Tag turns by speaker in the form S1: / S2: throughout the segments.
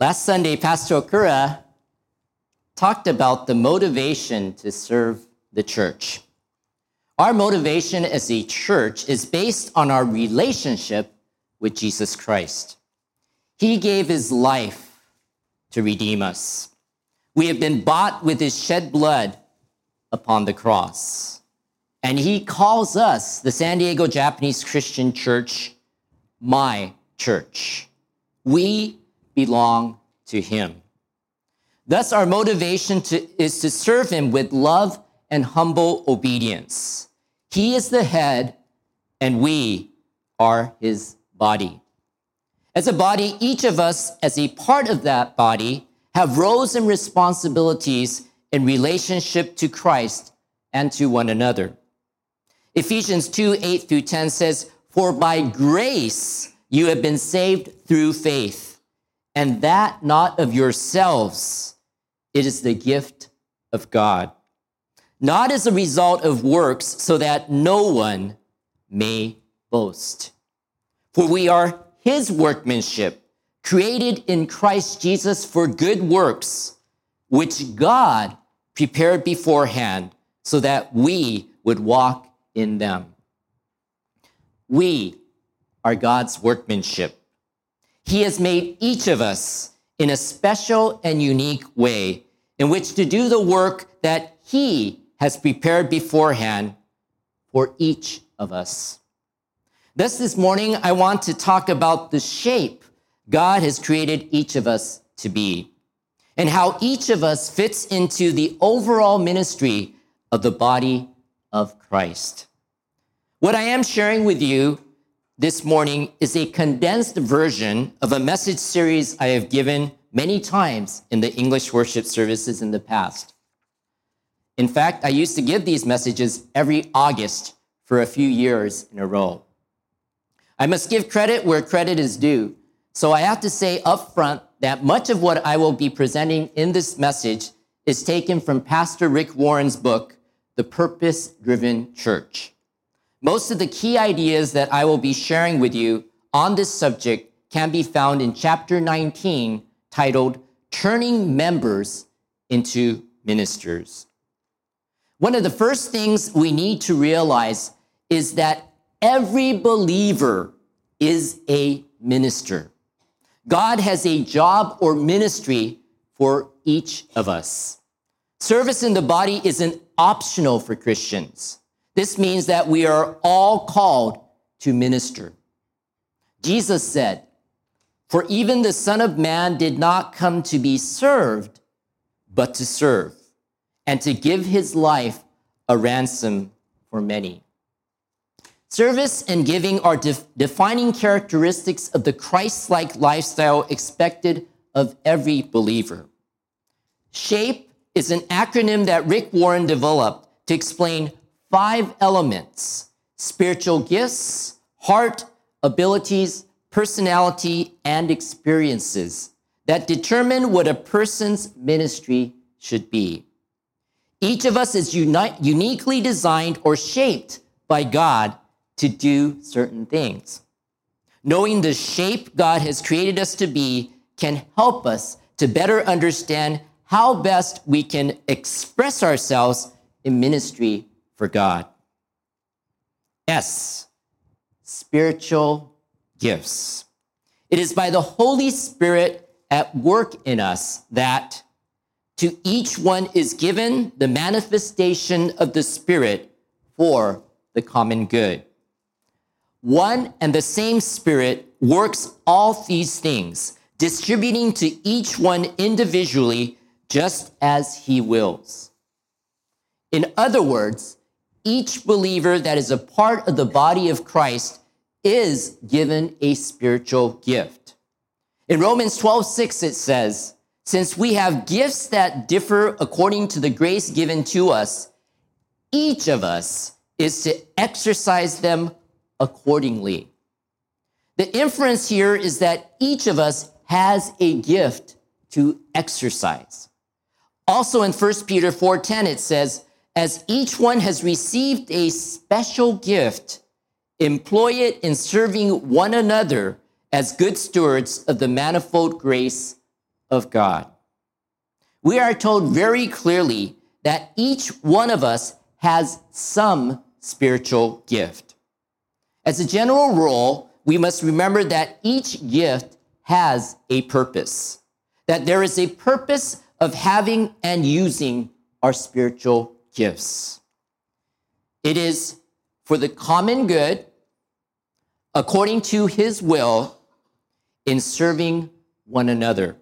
S1: Last Sunday, Pastor Okura talked about the motivation to serve the church. Our motivation as a church is based on our relationship with Jesus Christ. He gave his life to redeem us. We have been bought with his shed blood upon the cross. And he calls us, the San Diego Japanese Christian Church, my church. We belong to him. Thus, our motivation to, is to serve him with love and humble obedience. He is the head, and we are his body. As a body, each of us, as a part of that body, have roles and responsibilities in relationship to Christ and to one another. Ephesians 2 8 through 10 says, For by grace you have been saved through faith, and that not of yourselves. It is the gift of God, not as a result of works, so that no one may boast. For we are his workmanship, created in Christ Jesus for good works, which God prepared beforehand so that we would walk in them. We are God's workmanship. He has made each of us in a special and unique way in which to do the work that He has prepared beforehand for each of us. Thus, this morning, I want to talk about the shape God has created each of us to be and how each of us fits into the overall ministry of the body of Christ. What I am sharing with you this morning is a condensed version of a message series I have given many times in the English worship services in the past. In fact, I used to give these messages every August for a few years in a row. I must give credit where credit is due. So I have to say up front that much of what I will be presenting in this message is taken from Pastor Rick Warren's book, The Purpose Driven Church. Most of the key ideas that I will be sharing with you on this subject can be found in chapter 19, titled Turning Members into Ministers. One of the first things we need to realize is that every believer is a minister. God has a job or ministry for each of us. Service in the body isn't optional for Christians. This means that we are all called to minister. Jesus said, For even the Son of Man did not come to be served, but to serve, and to give his life a ransom for many. Service and giving are def- defining characteristics of the Christ like lifestyle expected of every believer. SHAPE is an acronym that Rick Warren developed to explain five elements spiritual gifts, heart, abilities, personality, and experiences that determine what a person's ministry should be. Each of us is uni- uniquely designed or shaped by God to do certain things. Knowing the shape God has created us to be can help us to better understand how best we can express ourselves in ministry for God. S, spiritual gifts. It is by the Holy Spirit at work in us that to each one is given the manifestation of the Spirit for the common good. One and the same Spirit works all these things, distributing to each one individually just as He wills. In other words, each believer that is a part of the body of Christ is given a spiritual gift. In Romans 12, 6, it says, Since we have gifts that differ according to the grace given to us, each of us is to exercise them accordingly. The inference here is that each of us has a gift to exercise. Also in 1 Peter 4:10 it says, as each one has received a special gift, employ it in serving one another as good stewards of the manifold grace of God. We are told very clearly that each one of us has some spiritual gift. As a general rule, we must remember that each gift has a purpose, that there is a purpose of having and using our spiritual gifts. It is for the common good, according to his will, in serving one another,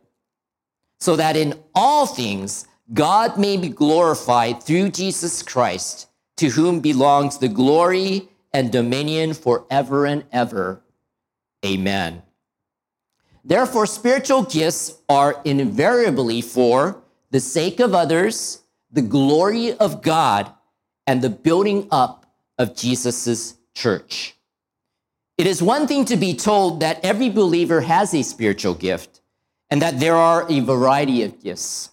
S1: so that in all things God may be glorified through Jesus Christ, to whom belongs the glory and dominion forever and ever. Amen. Therefore, spiritual gifts are invariably for the sake of others, the glory of God, and the building up of Jesus' church. It is one thing to be told that every believer has a spiritual gift and that there are a variety of gifts.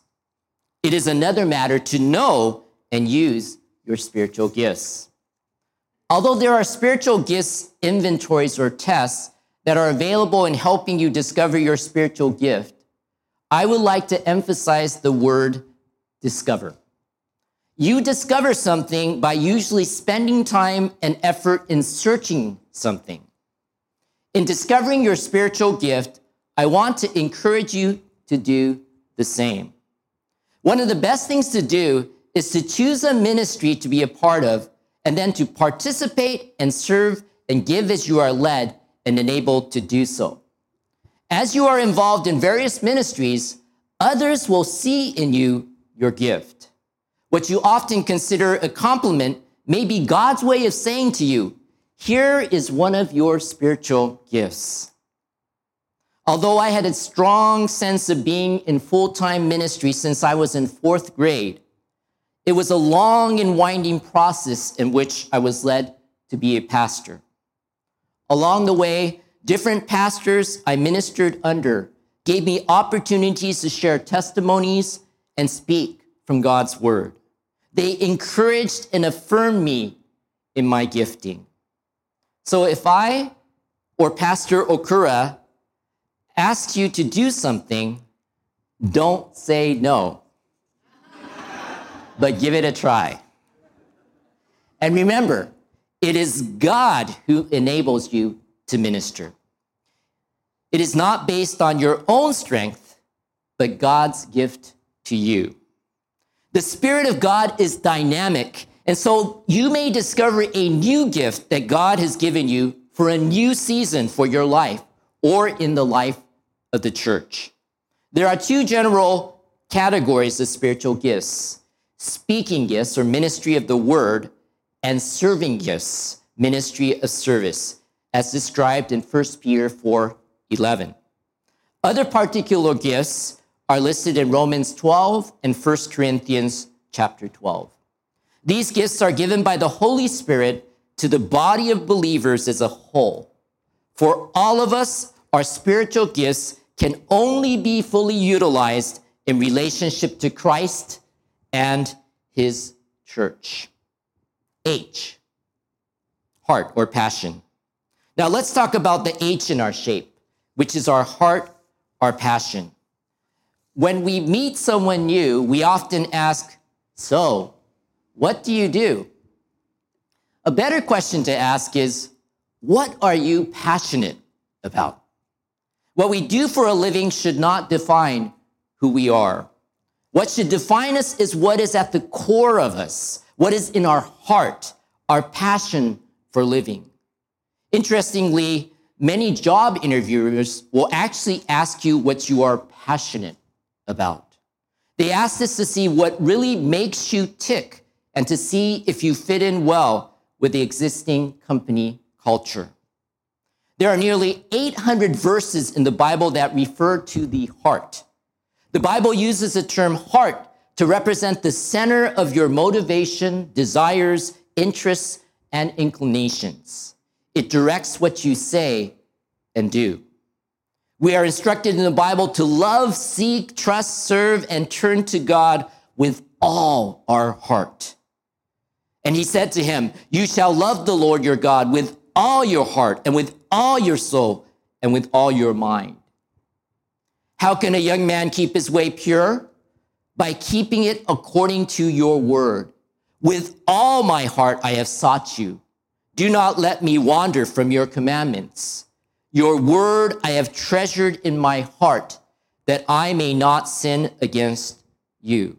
S1: It is another matter to know and use your spiritual gifts. Although there are spiritual gifts inventories or tests that are available in helping you discover your spiritual gift, I would like to emphasize the word discover. You discover something by usually spending time and effort in searching something. In discovering your spiritual gift, I want to encourage you to do the same. One of the best things to do is to choose a ministry to be a part of and then to participate and serve and give as you are led and enabled to do so. As you are involved in various ministries, others will see in you your gift. What you often consider a compliment may be God's way of saying to you, here is one of your spiritual gifts. Although I had a strong sense of being in full time ministry since I was in fourth grade, it was a long and winding process in which I was led to be a pastor. Along the way, different pastors I ministered under gave me opportunities to share testimonies and speak from God's word. They encouraged and affirmed me in my gifting. So if I or Pastor Okura asks you to do something, don't say no but give it a try. And remember, it is God who enables you to minister. It is not based on your own strength, but God's gift to you. The Spirit of God is dynamic, and so you may discover a new gift that God has given you for a new season for your life or in the life of the church. There are two general categories of spiritual gifts speaking gifts or ministry of the word, and serving gifts, ministry of service, as described in 1 Peter 4 11. Other particular gifts are listed in Romans 12 and 1 Corinthians chapter 12. These gifts are given by the Holy Spirit to the body of believers as a whole. For all of us, our spiritual gifts can only be fully utilized in relationship to Christ and his church. H, heart or passion. Now let's talk about the H in our shape, which is our heart, our passion. When we meet someone new, we often ask, So, what do you do? A better question to ask is, What are you passionate about? What we do for a living should not define who we are. What should define us is what is at the core of us, what is in our heart, our passion for living. Interestingly, many job interviewers will actually ask you what you are passionate about. They ask this to see what really makes you tick and to see if you fit in well with the existing company culture. There are nearly 800 verses in the Bible that refer to the heart. The Bible uses the term heart to represent the center of your motivation, desires, interests, and inclinations. It directs what you say and do. We are instructed in the Bible to love, seek, trust, serve, and turn to God with all our heart. And he said to him, You shall love the Lord your God with all your heart, and with all your soul, and with all your mind. How can a young man keep his way pure? By keeping it according to your word. With all my heart I have sought you. Do not let me wander from your commandments. Your word I have treasured in my heart that I may not sin against you.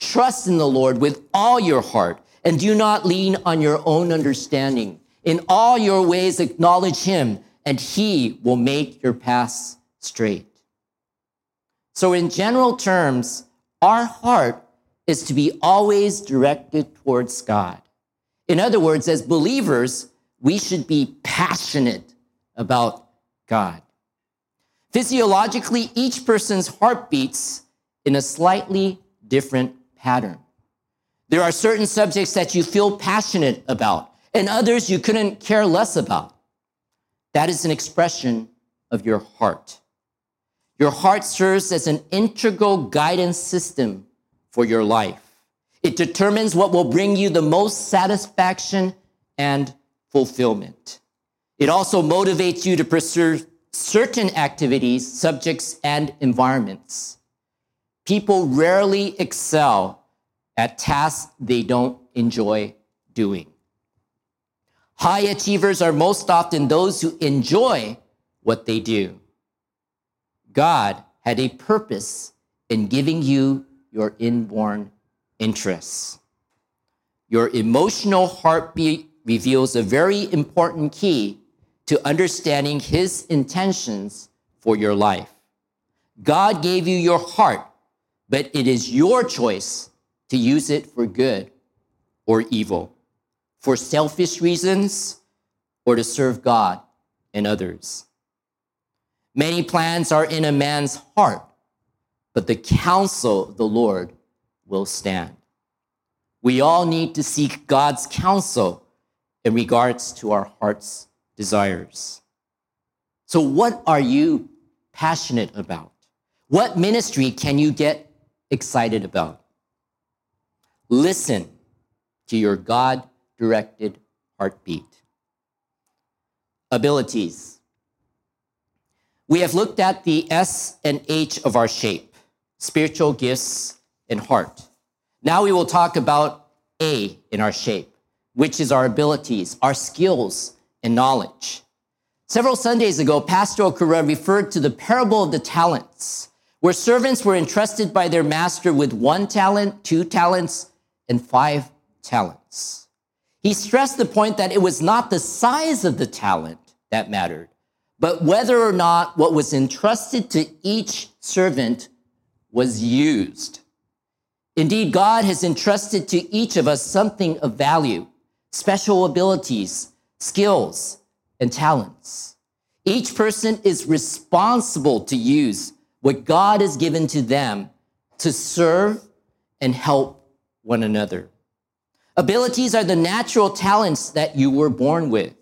S1: Trust in the Lord with all your heart and do not lean on your own understanding. In all your ways acknowledge him and he will make your paths straight. So in general terms, our heart is to be always directed towards God. In other words, as believers, we should be passionate about God. Physiologically, each person's heart beats in a slightly different pattern. There are certain subjects that you feel passionate about, and others you couldn't care less about. That is an expression of your heart. Your heart serves as an integral guidance system for your life. It determines what will bring you the most satisfaction and fulfillment. It also motivates you to pursue certain activities, subjects, and environments. People rarely excel at tasks they don't enjoy doing. High achievers are most often those who enjoy what they do. God had a purpose in giving you your inborn interests. Your emotional heartbeat reveals a very important key to understanding His intentions for your life. God gave you your heart, but it is your choice to use it for good or evil, for selfish reasons or to serve God and others. Many plans are in a man's heart, but the counsel of the Lord will stand. We all need to seek God's counsel in regards to our heart's desires. So, what are you passionate about? What ministry can you get excited about? Listen to your God directed heartbeat. Abilities. We have looked at the S and H of our shape spiritual gifts and heart. Now we will talk about A in our shape, which is our abilities, our skills, and knowledge. Several Sundays ago, Pastor Okura referred to the parable of the talents, where servants were entrusted by their master with one talent, two talents, and five talents. He stressed the point that it was not the size of the talent that mattered, but whether or not what was entrusted to each servant was used. Indeed, God has entrusted to each of us something of value, special abilities, skills, and talents. Each person is responsible to use what God has given to them to serve and help one another. Abilities are the natural talents that you were born with.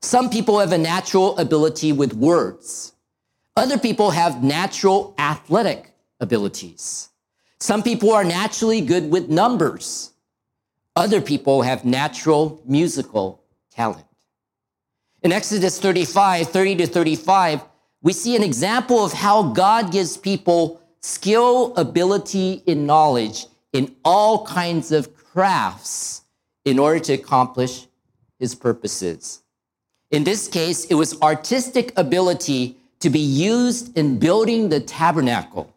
S1: Some people have a natural ability with words. Other people have natural athletic abilities. Some people are naturally good with numbers. Other people have natural musical talent. In Exodus 35, 30 to 35, we see an example of how God gives people skill, ability, and knowledge in all kinds of crafts in order to accomplish his purposes. In this case, it was artistic ability to be used in building the tabernacle.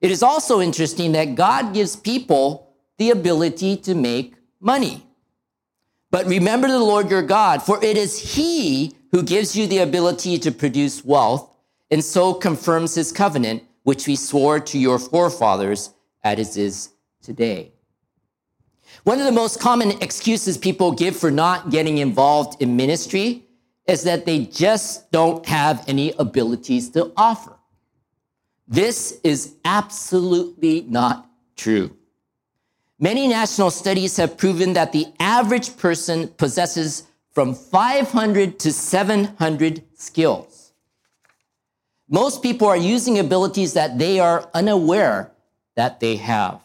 S1: It is also interesting that God gives people the ability to make money. But remember the Lord your God, for it is he who gives you the ability to produce wealth and so confirms his covenant, which we swore to your forefathers as is today. One of the most common excuses people give for not getting involved in ministry is that they just don't have any abilities to offer. This is absolutely not true. Many national studies have proven that the average person possesses from 500 to 700 skills. Most people are using abilities that they are unaware that they have.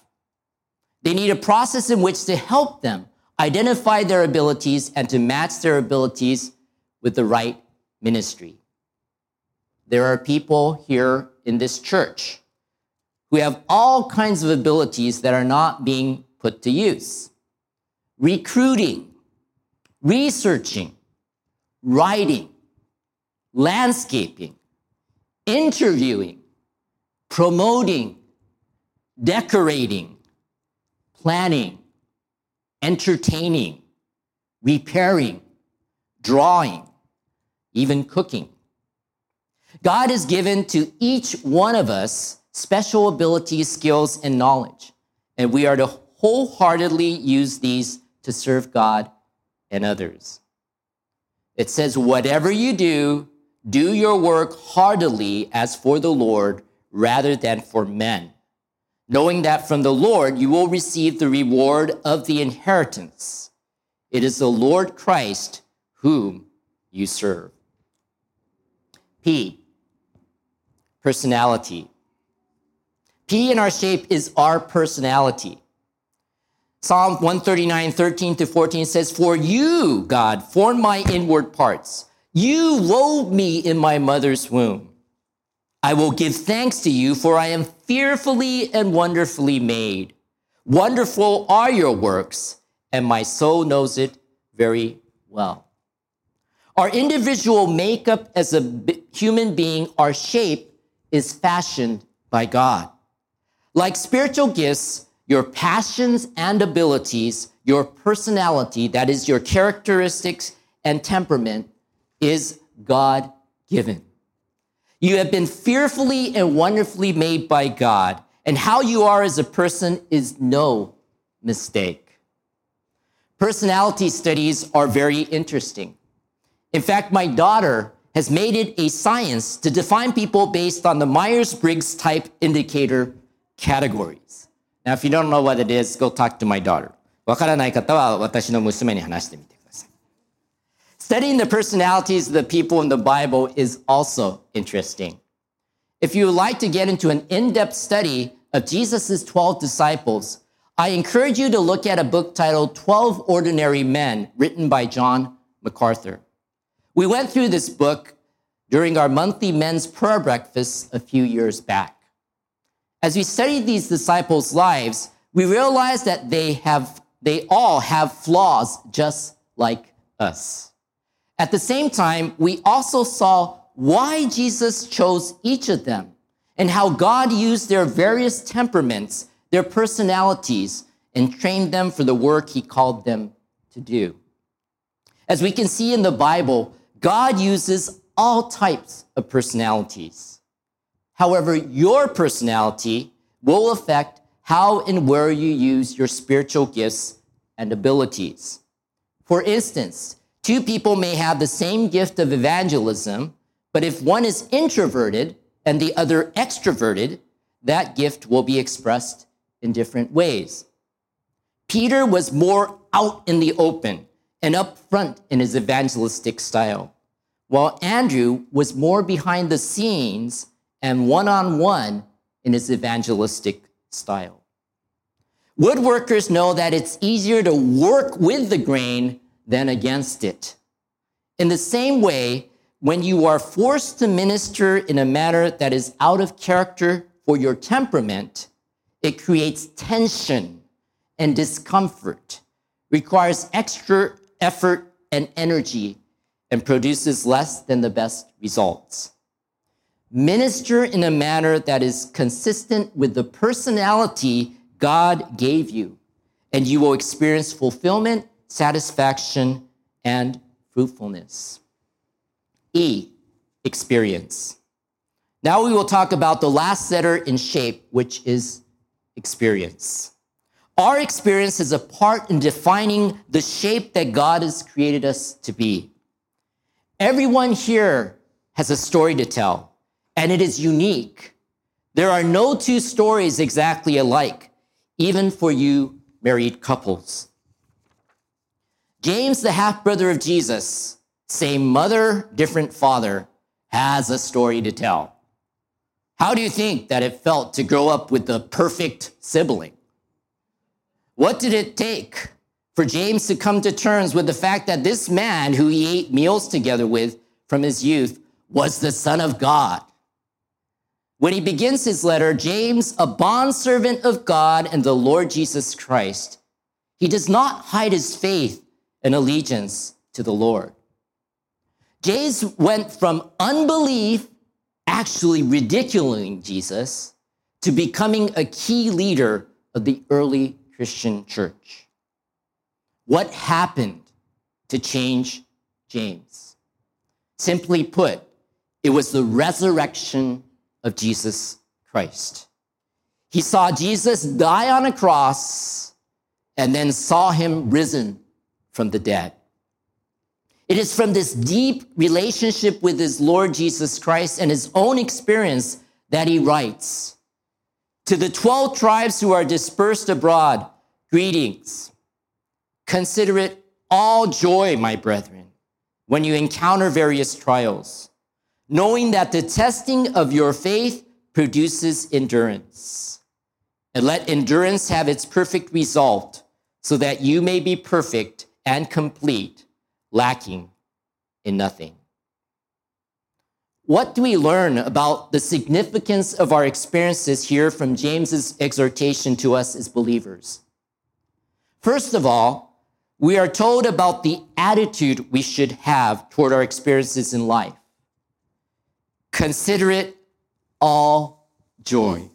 S1: They need a process in which to help them identify their abilities and to match their abilities with the right ministry. there are people here in this church who have all kinds of abilities that are not being put to use. Recruiting, researching, writing, landscaping, interviewing, promoting, decorating, planning, entertaining, repairing, drawing, even cooking. God has given to each one of us special abilities, skills, and knowledge, and we are to wholeheartedly use these to serve God and others. It says, Whatever you do, do your work heartily as for the Lord rather than for men, knowing that from the Lord you will receive the reward of the inheritance. It is the Lord Christ whom you serve. P, personality. P in our shape is our personality. Psalm 139, 13 to 14 says, For you, God, formed my inward parts. You wove me in my mother's womb. I will give thanks to you, for I am fearfully and wonderfully made. Wonderful are your works, and my soul knows it very well. Our individual makeup as a human being, our shape, is fashioned by God. Like spiritual gifts, your passions and abilities, your personality, that is your characteristics and temperament, is God given. You have been fearfully and wonderfully made by God, and how you are as a person is no mistake. Personality studies are very interesting. In fact, my daughter has made it a science to define people based on the Myers Briggs type indicator categories. Now, if you don't know what it is, go talk to my daughter. わからない方は私の娘に話してみてください。Studying the personalities of the people in the Bible is also interesting. If you would like to get into an in-depth study of Jesus' 12 disciples, I encourage you to look at a book titled 12 Ordinary Men, written by John MacArthur. We went through this book during our monthly men's prayer breakfast a few years back. As we study these disciples' lives, we realize that they have they all have flaws just like us. At the same time, we also saw why Jesus chose each of them and how God used their various temperaments, their personalities, and trained them for the work he called them to do. As we can see in the Bible, God uses all types of personalities. However, your personality will affect how and where you use your spiritual gifts and abilities. For instance, two people may have the same gift of evangelism, but if one is introverted and the other extroverted, that gift will be expressed in different ways. Peter was more out in the open and upfront in his evangelistic style, while Andrew was more behind the scenes and one on one in his evangelistic style. Woodworkers know that it's easier to work with the grain than against it. In the same way, when you are forced to minister in a manner that is out of character for your temperament, it creates tension and discomfort, requires extra effort and energy, and produces less than the best results. Minister in a manner that is consistent with the personality God gave you, and you will experience fulfillment, satisfaction, and fruitfulness. E, experience. Now we will talk about the last letter in shape, which is experience. Our experience is a part in defining the shape that God has created us to be. Everyone here has a story to tell, and it is unique. There are no two stories exactly alike, even for you married couples. James, the half brother of Jesus, same mother, different father, has a story to tell. How do you think that it felt to grow up with the perfect sibling? What did it take for James to come to terms with the fact that this man who he ate meals together with from his youth was the Son of God. When he begins his letter, James, a bondservant of God and the Lord Jesus Christ, he does not hide his faith and allegiance to the Lord. James went from unbelief, actually ridiculing Jesus, to becoming a key leader of the early Christian church. What happened to change James? Simply put, it was the resurrection of Jesus Christ. He saw Jesus die on a cross and then saw him risen from the dead. It is from this deep relationship with his Lord Jesus Christ and his own experience that he writes To the 12 tribes who are dispersed abroad, greetings. Consider it all joy, my brethren, when you encounter various trials, knowing that the testing of your faith produces endurance. And let endurance have its perfect result, so that you may be perfect and complete lacking in nothing. What do we learn about the significance of our experiences here from James's exhortation to us as believers? First of all, we are told about the attitude we should have toward our experiences in life. Consider it all joy.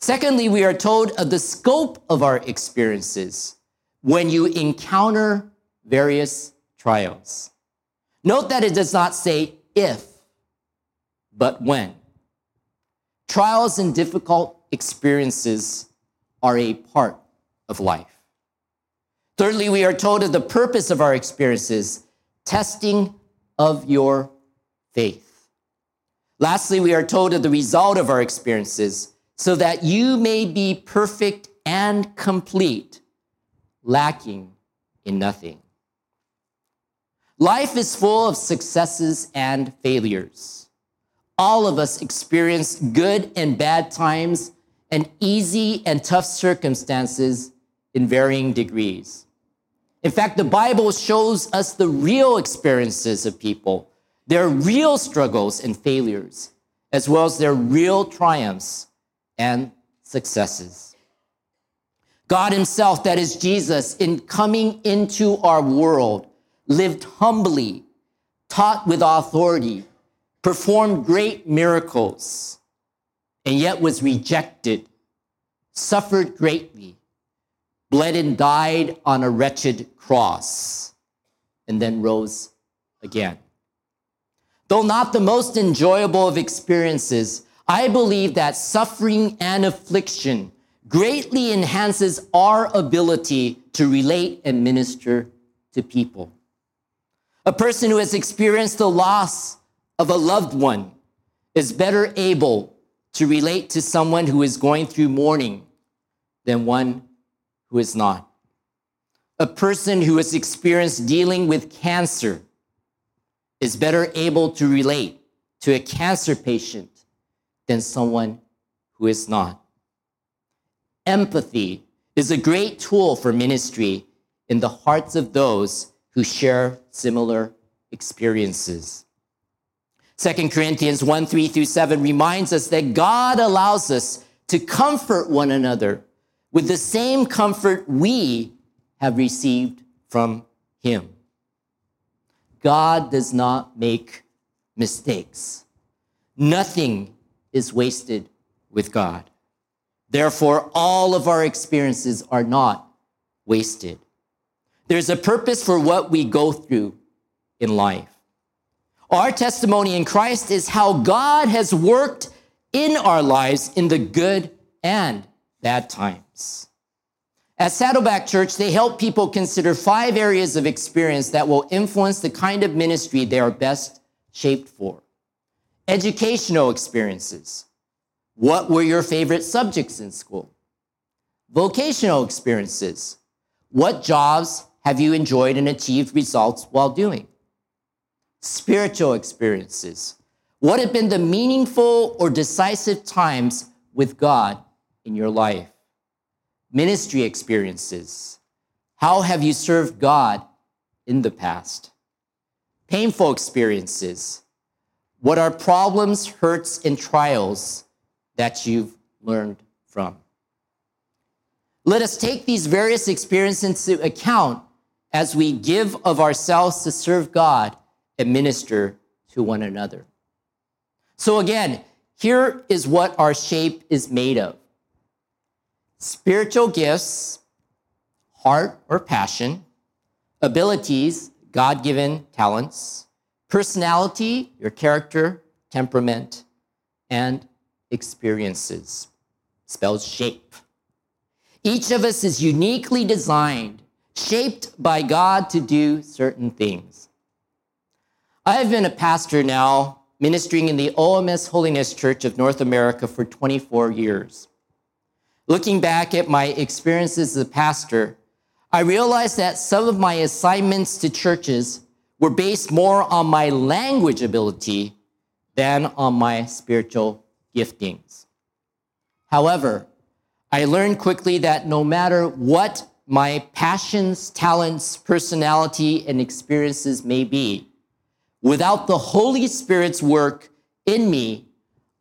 S1: Secondly, we are told of the scope of our experiences when you encounter various trials. Note that it does not say if, but when. Trials and difficult experiences are a part of life. Thirdly, we are told of the purpose of our experiences, testing of your faith. Lastly, we are told of the result of our experiences, so that you may be perfect and complete, lacking in nothing. Life is full of successes and failures. All of us experience good and bad times and easy and tough circumstances in varying degrees. In fact, the Bible shows us the real experiences of people, their real struggles and failures, as well as their real triumphs and successes. God Himself, that is Jesus, in coming into our world, lived humbly, taught with authority, performed great miracles, and yet was rejected, suffered greatly, bled and died on a wretched cross, and then rose again. Though not the most enjoyable of experiences, I believe that suffering and affliction greatly enhances our ability to relate and minister to people. A person who has experienced the loss of a loved one is better able to relate to someone who is going through mourning than one who is not. A person who has experienced dealing with cancer is better able to relate to a cancer patient than someone who is not. Empathy is a great tool for ministry in the hearts of those who share similar experiences. 2 Corinthians 1 3 through 7 reminds us that God allows us to comfort one another with the same comfort we have received from Him. God does not make mistakes. Nothing is wasted with God. Therefore, all of our experiences are not wasted. There's a purpose for what we go through in life. Our testimony in Christ is how God has worked in our lives in the good and bad times. At Saddleback Church, they help people consider five areas of experience that will influence the kind of ministry they are best shaped for. Educational experiences. What were your favorite subjects in school? Vocational experiences. What jobs have you enjoyed and achieved results while doing? Spiritual experiences. What have been the meaningful or decisive times with God in your life? Ministry experiences. How have you served God in the past? Painful experiences. What are problems, hurts, and trials that you've learned from? Let us take these various experiences into account as we give of ourselves to serve God and minister to one another. So, again, here is what our shape is made of spiritual gifts, heart or passion, abilities, God given talents, personality, your character, temperament, and experiences. Spells shape. Each of us is uniquely designed, shaped by God to do certain things. I have been a pastor now, ministering in the OMS Holiness Church of North America for 24 years. Looking back at my experiences as a pastor, I realized that some of my assignments to churches were based more on my language ability than on my spiritual giftings. However, I learned quickly that no matter what my passions, talents, personality, and experiences may be, without the Holy Spirit's work in me,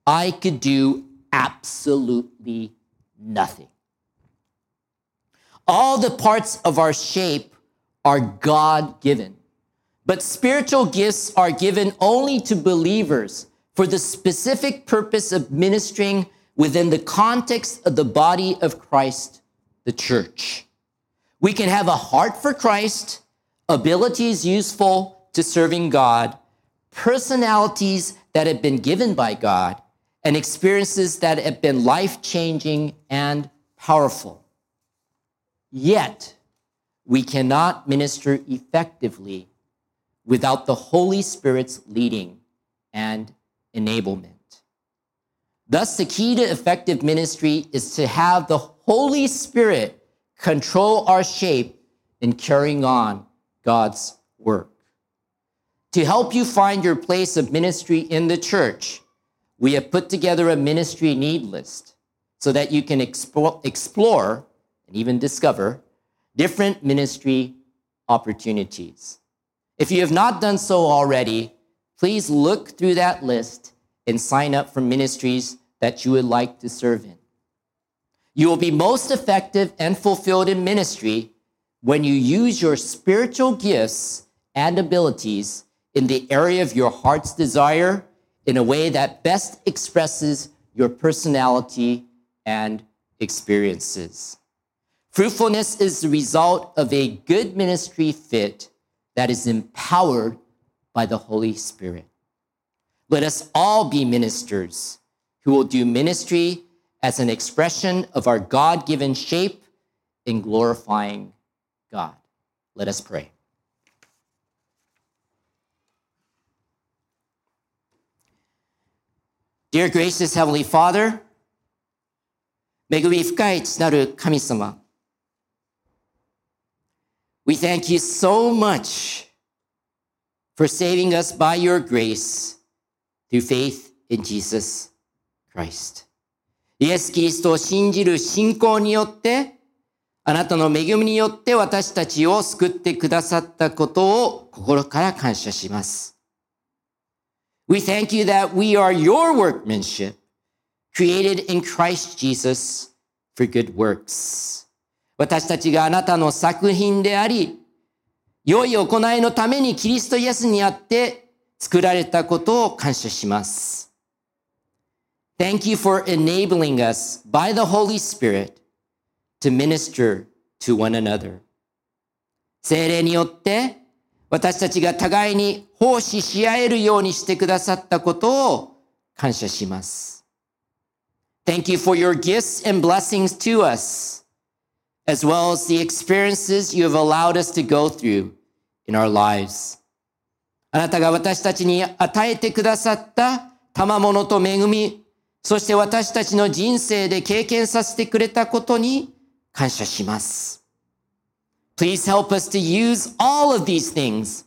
S1: I could do absolutely nothing. All the parts of our shape are God given, but spiritual gifts are given only to believers for the specific purpose of ministering within the context of the body of Christ, the church. We can have a heart for Christ, abilities useful to serving God, personalities that have been given by God, and experiences that have been life changing and powerful. Yet, we cannot minister effectively without the Holy Spirit's leading and enablement. Thus, the key to effective ministry is to have the Holy Spirit control our shape in carrying on God's work. To help you find your place of ministry in the church, we have put together a ministry need list so that you can explore, and even discover different ministry opportunities. If you have not done so already, please look through that list and sign up for ministries that you would like to serve in. You will be most effective and fulfilled in ministry when you use your spiritual gifts and abilities in the area of your heart's desire in a way that best expresses your personality and experiences. Fruitfulness is the result of a good ministry fit that is empowered by the Holy Spirit. Let us all be ministers who will do ministry as an expression of our God given shape in glorifying God. Let us pray. Dear gracious Heavenly Father, 恵み深い父なる神様、We thank you so much for saving us by your grace through faith in Jesus Christ. イエス・キリストを信じる信仰によって、あなたの恵みによって私たちを救ってくださったことを心から感謝します。We thank you that we are your workmanship, created in Christ Jesus for good works. 私たちがあなたの作品であり、良い行いのためにキリストイエスにあって作られたことを感謝します。Thank you for enabling us by the Holy Spirit to minister to one another. 精霊によって私たちが互いに奉仕し合えるようにしてくださったことを感謝します。Thank you for your gifts and blessings to us, as well as the experiences you have allowed us to go through in our lives. あなたが私たちに与えてくださった賜物と恵み、そして私たちの人生で経験させてくれたことに感謝します。Please help us to use all of these things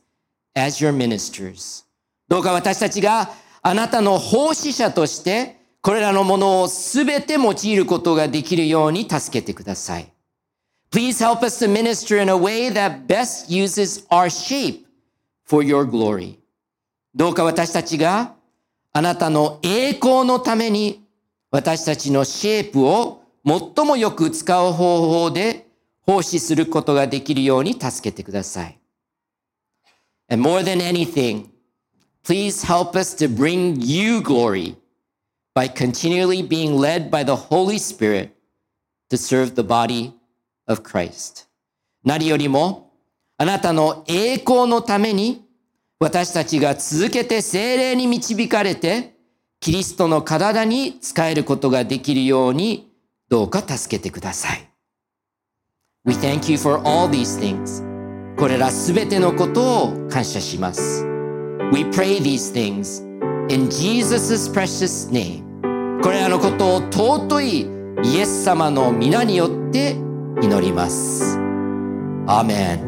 S1: as your ministers. どうか私たちがあなたの奉仕者としてこれらのものをすべて用いることができるように助けてください。Please help us to minister in a way that best uses our shape for your glory. どうか私たちがあなたの栄光のために私たちのシェイプを最もよく使う方法で奉仕することができるように助けてください。And more than anything, please help us to bring you glory by continually being led by the Holy Spirit to serve the body of Christ. 何よりも、あなたの栄光のために、私たちが続けて精霊に導かれて、キリストの体に使えることができるように、どうか助けてください。We thank you for all these things. これらすべてのことを感謝します。We pray these things in Jesus' precious name. これらのことを尊いイエス様の皆によって祈ります。アーメン。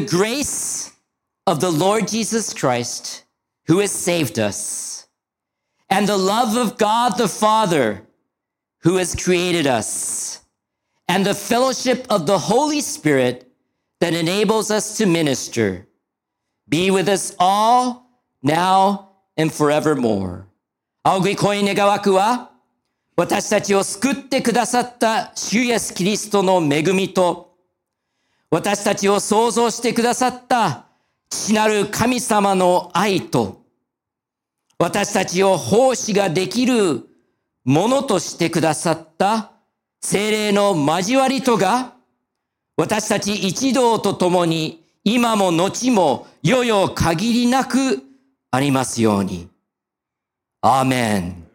S1: grace of the Lord Jesus Christ, who has saved us, and the love of God the Father, who has created us, and the fellowship of the Holy Spirit that enables us to minister, be with us all now and forevermore. 青食い恋願わくは、私たちを救ってくださった主イエスキリストの恵みと、 私たちを創造してくださった父なる神様の愛と、私たちを奉仕ができるものとしてくださった精霊の交わりとが、私たち一同と共に今も後も世々限りなくありますように。アーメン。